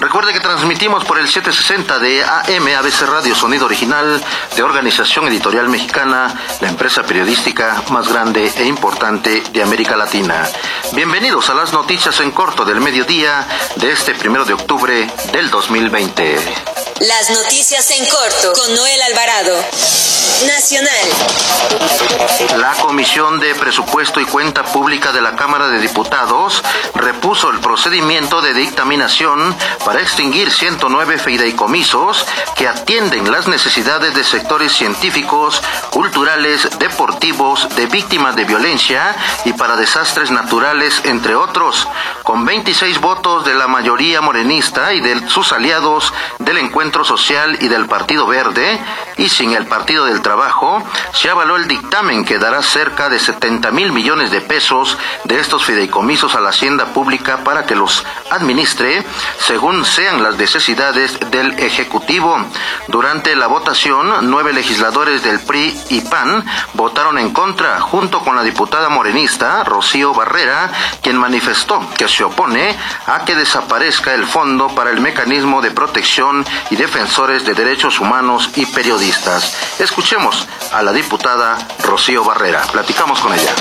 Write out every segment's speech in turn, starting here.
Recuerde que transmitimos por el 760 de AM ABC Radio Sonido Original de Organización Editorial Mexicana, la empresa periodística más grande e importante de América Latina. Bienvenidos a las noticias en corto del mediodía de este primero de octubre del 2020. Las noticias en corto con Noel Alvarado. Nacional. La Comisión de Presupuesto y Cuenta Pública de la Cámara de Diputados repuso el procedimiento de dictaminación para extinguir 109 fideicomisos que atienden las necesidades de sectores científicos, culturales, deportivos, de víctimas de violencia y para desastres naturales, entre otros, con 26 votos de la mayoría morenista y de sus aliados del encuentro Social y del Partido Verde y sin el Partido del Trabajo, se avaló el dictamen que dará cerca de 70 mil millones de pesos de estos fideicomisos a la hacienda pública para que los administre según sean las necesidades del Ejecutivo. Durante la votación, nueve legisladores del PRI y PAN votaron en contra, junto con la diputada morenista Rocío Barrera, quien manifestó que se opone a que desaparezca el fondo para el mecanismo de protección y defensores de derechos humanos y periodistas. Escuchemos a la diputada Rocío Barrera. Platicamos con ella.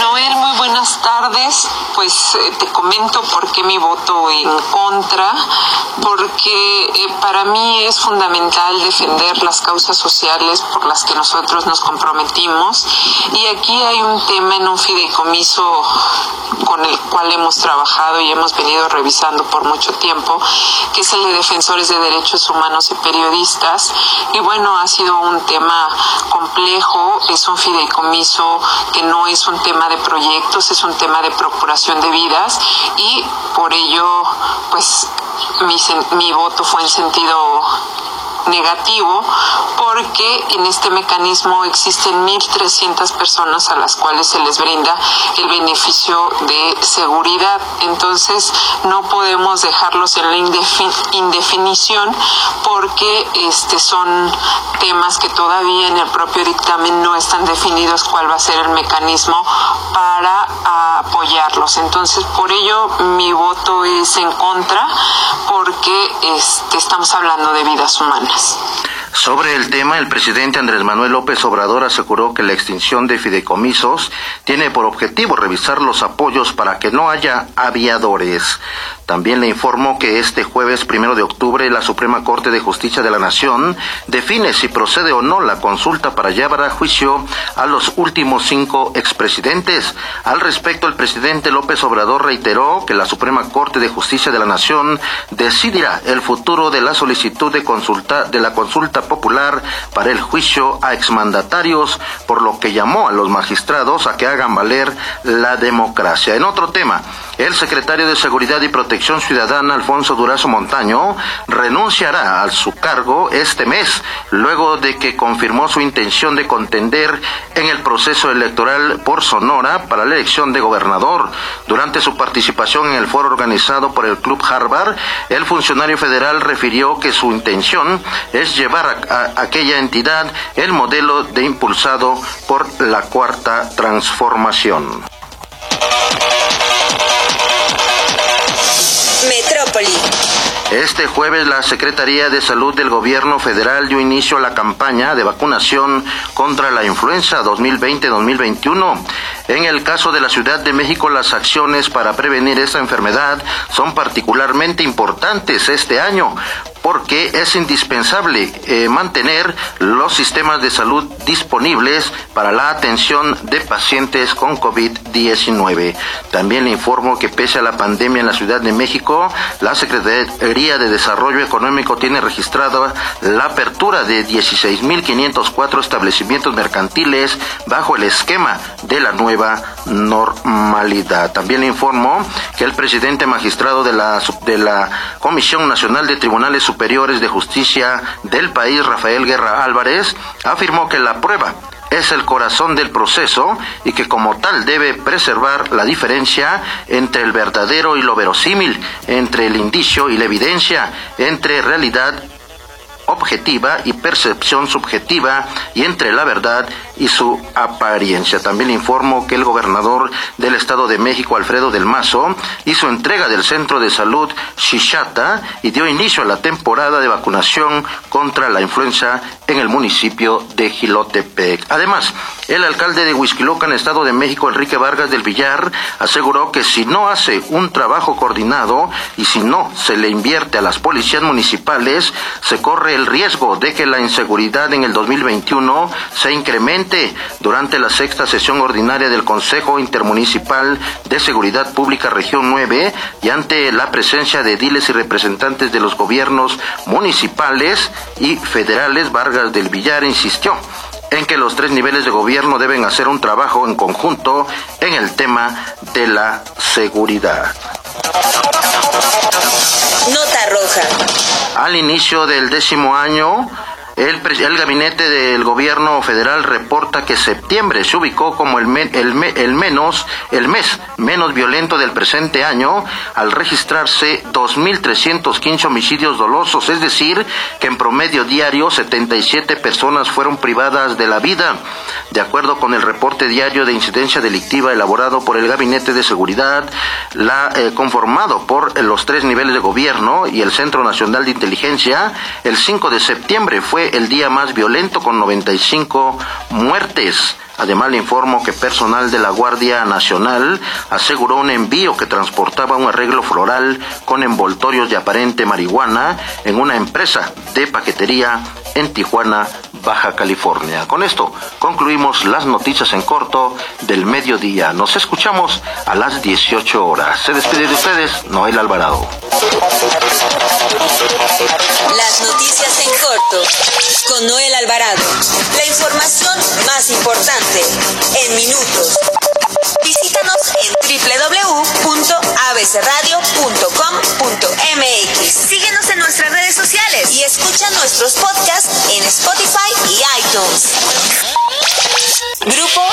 Noel, muy buenas tardes. Pues eh, te comento por qué mi voto en contra, porque eh, para mí es fundamental defender las causas sociales por las que nosotros nos comprometimos y aquí hay un tema en un fideicomiso con el cual hemos trabajado y hemos venido revisando por mucho tiempo, que es el de defensores de derechos humanos y periodistas. Y bueno, ha sido un tema complejo, es un fideicomiso que no es un tema de proyectos, es un tema de procuración de vidas y por ello, pues mi, mi voto fue en sentido negativo porque en este mecanismo existen 1.300 personas a las cuales se les brinda el beneficio de seguridad. Entonces no podemos dejarlos en la indefinición porque este, son temas que todavía en el propio dictamen no están definidos cuál va a ser el mecanismo para apoyarlos. Entonces por ello mi voto es en contra porque este, estamos hablando de vidas humanas. Sobre el tema, el presidente Andrés Manuel López Obrador aseguró que la extinción de fideicomisos tiene por objetivo revisar los apoyos para que no haya aviadores. También le informó que este jueves primero de octubre la Suprema Corte de Justicia de la Nación define si procede o no la consulta para llevar a juicio a los últimos cinco expresidentes. Al respecto, el presidente López Obrador reiteró que la Suprema Corte de Justicia de la Nación decidirá el futuro de la solicitud de consulta de la consulta popular para el juicio a exmandatarios, por lo que llamó a los magistrados a que hagan valer la democracia. En otro tema, el secretario de Seguridad y Protección Ciudadana, Alfonso Durazo Montaño, renunciará a su cargo este mes, luego de que confirmó su intención de contender en el proceso electoral por Sonora para la elección de gobernador. Durante su participación en el foro organizado por el Club Harvard, el funcionario federal refirió que su intención es llevar a, aquella entidad el modelo de impulsado por la cuarta transformación. Este jueves la Secretaría de Salud del Gobierno Federal dio inicio a la campaña de vacunación contra la influenza 2020-2021. En el caso de la Ciudad de México, las acciones para prevenir esta enfermedad son particularmente importantes este año porque es indispensable eh, mantener los sistemas de salud disponibles para la atención de pacientes con COVID-19. También le informo que pese a la pandemia en la Ciudad de México, la Secretaría de Desarrollo Económico tiene registrada la apertura de 16.504 establecimientos mercantiles bajo el esquema de la nueva normalidad. También le informo que el presidente magistrado de la, de la Comisión Nacional de Tribunales Superiores de Justicia del país, Rafael Guerra Álvarez, afirmó que la prueba es el corazón del proceso y que como tal debe preservar la diferencia entre el verdadero y lo verosímil, entre el indicio y la evidencia, entre realidad objetiva y percepción subjetiva y entre la verdad y su apariencia. También informo que el gobernador del Estado de México, Alfredo del Mazo, hizo entrega del Centro de Salud Shishata y dio inicio a la temporada de vacunación contra la influenza en el municipio de Gilotepec. Además, el alcalde de Huizquilocan, Estado de México, Enrique Vargas del Villar, aseguró que si no hace un trabajo coordinado y si no se le invierte a las policías municipales, se corre el riesgo de que la inseguridad en el 2021 se incremente durante la sexta sesión ordinaria del Consejo Intermunicipal de Seguridad Pública Región 9 y ante la presencia de diles y representantes de los gobiernos municipales y federales, Vargas del Villar insistió en que los tres niveles de gobierno deben hacer un trabajo en conjunto en el tema de la seguridad. Nota roja. Al inicio del décimo año, el, gabinete del gobierno federal reporta que septiembre se ubicó como el, el, el, menos, el mes menos violento del presente año al registrarse 2.315 homicidios dolosos, es decir, que en promedio diario 77 personas fueron privadas de la vida. De acuerdo con el reporte diario de incidencia delictiva elaborado por el Gabinete de Seguridad, eh, conformado por los tres niveles de gobierno y el Centro Nacional de Inteligencia, el 5 de septiembre fue el día más violento con 95 muertes. Además le informo que personal de la Guardia Nacional aseguró un envío que transportaba un arreglo floral con envoltorios de aparente marihuana en una empresa de paquetería en Tijuana, Baja California. Con esto concluimos las noticias en corto del mediodía. Nos escuchamos a las 18 horas. Se despide de ustedes Noel Alvarado. Las noticias en corto con Noel Alvarado. La información más importante en minutos. Visítanos en www.abcradio.com.mx. Síguenos en nuestras redes sociales y escucha nuestros podcasts en Spotify y iTunes.